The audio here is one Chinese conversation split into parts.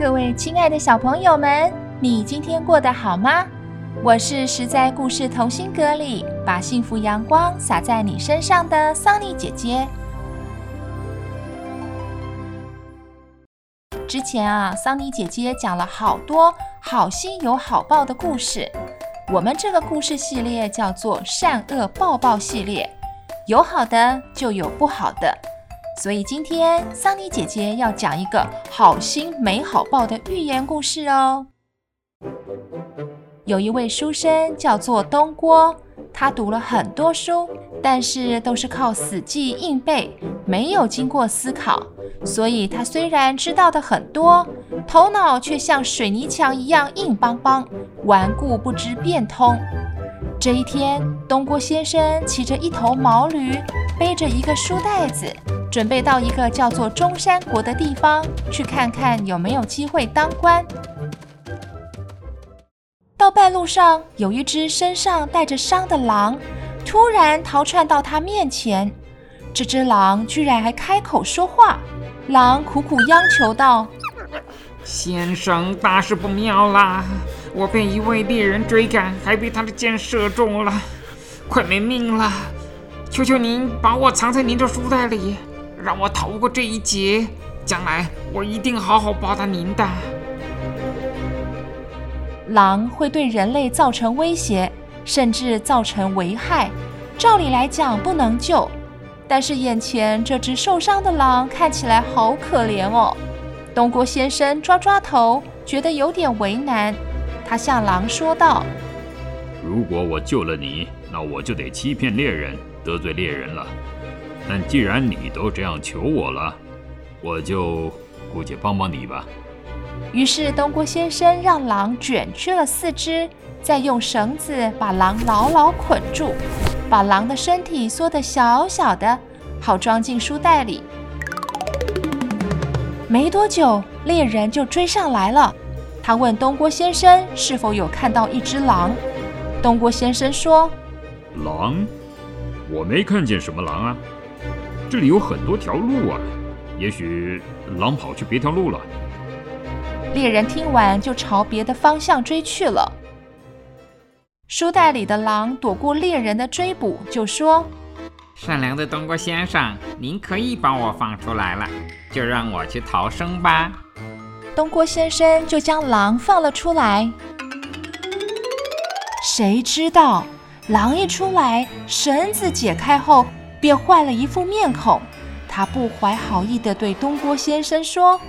各位亲爱的小朋友们，你今天过得好吗？我是实在故事同心阁里把幸福阳光洒在你身上的桑尼姐姐。之前啊，桑尼姐姐讲了好多好心有好报的故事。我们这个故事系列叫做善恶报报系列，有好的就有不好的。所以今天桑尼姐姐要讲一个好心没好报的寓言故事哦。有一位书生叫做东郭，他读了很多书，但是都是靠死记硬背，没有经过思考。所以他虽然知道的很多，头脑却像水泥墙一样硬邦邦，顽固不知变通。这一天，东郭先生骑着一头毛驴，背着一个书袋子。准备到一个叫做中山国的地方去看看有没有机会当官。到半路上，有一只身上带着伤的狼，突然逃窜到他面前。这只狼居然还开口说话。狼苦苦央求道：“先生，大事不妙啦！我被一位猎人追赶，还被他的箭射中了，快没命了！求求您把我藏在您的书袋里。”让我逃过这一劫，将来我一定好好报答您的。狼会对人类造成威胁，甚至造成危害，照理来讲不能救。但是眼前这只受伤的狼看起来好可怜哦。东郭先生抓抓头，觉得有点为难。他向狼说道：“如果我救了你，那我就得欺骗猎人，得罪猎人了。”但既然你都这样求我了，我就姑且帮帮你吧。于是东郭先生让狼卷去了四肢，再用绳子把狼牢牢捆住，把狼的身体缩得小小的，好装进书袋里。没多久，猎人就追上来了。他问东郭先生是否有看到一只狼。东郭先生说：“狼？我没看见什么狼啊。”这里有很多条路啊，也许狼跑去别条路了。猎人听完就朝别的方向追去了。书袋里的狼躲过猎人的追捕，就说：“善良的东郭先生，您可以把我放出来了，就让我去逃生吧。”东郭先生就将狼放了出来。谁知道狼一出来，绳子解开后，便换了一副面孔，他不怀好意地对东郭先生说：“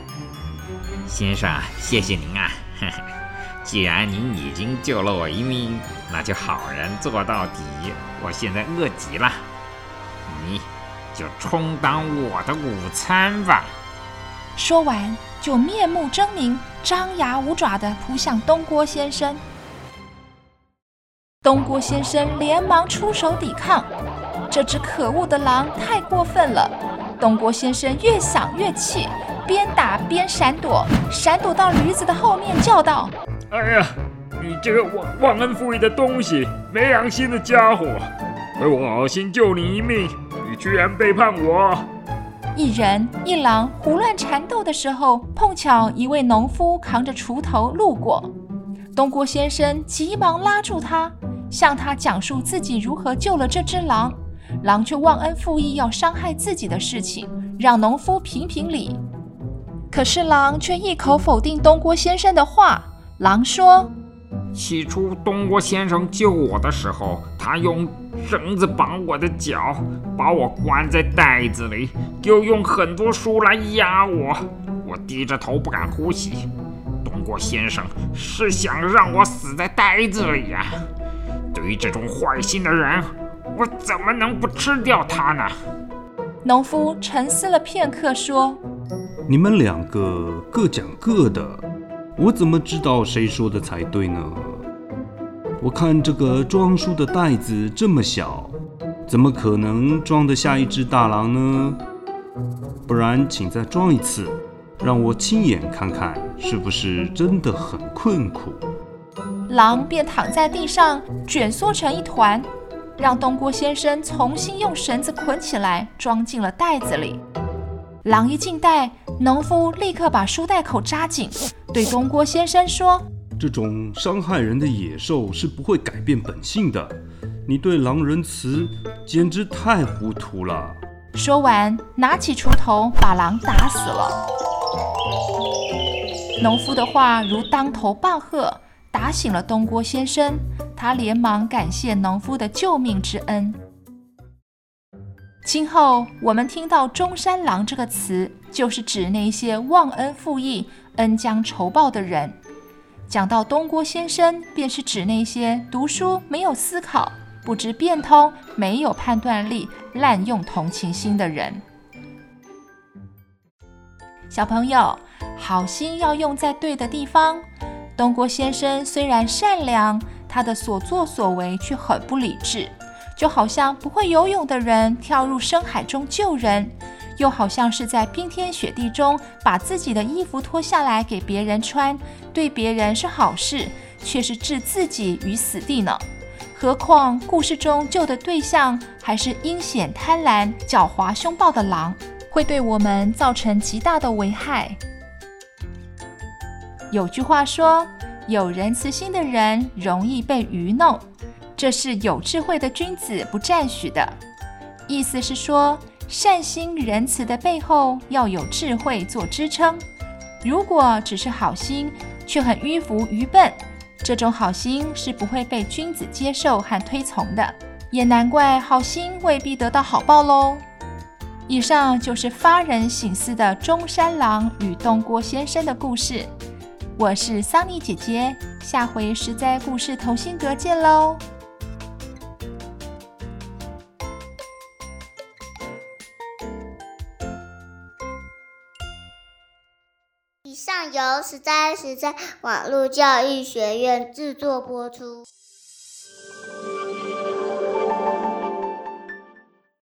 先生，谢谢您啊！呵呵，既然您已经救了我一命，那就好人做到底。我现在饿极了，你就充当我的午餐吧。”说完，就面目狰狞、张牙舞爪地扑向东郭先生。东郭先生连忙出手抵抗。这只可恶的狼太过分了！东郭先生越想越气，边打边闪躲，闪躲到驴子的后面，叫道：“哎呀，你这个忘忘恩负义的东西，没良心的家伙！亏我好心救你一命，你居然背叛我！”一人一狼胡乱缠斗的时候，碰巧一位农夫扛着锄头路过，东郭先生急忙拉住他，向他讲述自己如何救了这只狼。狼却忘恩负义，要伤害自己的事情，让农夫评评理。可是狼却一口否定东郭先生的话。狼说：“起初东郭先生救我的时候，他用绳子绑我的脚，把我关在袋子里，又用很多书来压我，我低着头不敢呼吸。东郭先生是想让我死在袋子里呀？对于这种坏心的人。”我怎么能不吃掉它呢？农夫沉思了片刻，说：“你们两个各讲各的，我怎么知道谁说的才对呢？我看这个装书的袋子这么小，怎么可能装得下一只大狼呢？不然，请再装一次，让我亲眼看看是不是真的很困苦。狼便躺在地上，卷缩成一团，让东郭先生重新用绳子捆起来，装进了袋子里。狼一进袋，农夫立刻把书袋口扎紧，对东郭先生说：“这种伤害人的野兽是不会改变本性的，你对狼仁慈，简直太糊涂了。”说完，拿起锄头把狼打死了。农夫的话如当头棒喝，打醒了东郭先生。他连忙感谢农夫的救命之恩。今后我们听到“中山狼”这个词，就是指那些忘恩负义、恩将仇报的人。讲到东郭先生，便是指那些读书没有思考。不知变通、没有判断力、滥用同情心的人。小朋友，好心要用在对的地方。东郭先生虽然善良，他的所作所为却很不理智，就好像不会游泳的人跳入深海中救人，又好像是在冰天雪地中把自己的衣服脱下来给别人穿，对别人是好事，却是置自己于死地呢。何况故事中救的对象还是阴险贪婪、狡猾凶暴的狼，会对我们造成极大的危害。有句话说：“有仁慈心的人容易被愚弄，这是有智慧的君子不赞许的。”意思是说，善心仁慈的背后要有智慧做支撑。如果只是好心，却很迂腐愚笨。这种好心是不会被君子接受和推崇的，也难怪好心未必得到好报喽。以上就是发人省思的中山狼与东郭先生的故事。我是桑尼姐姐，下回实在故事同心阁见喽。以上由实在实在网络教育学院制作播出。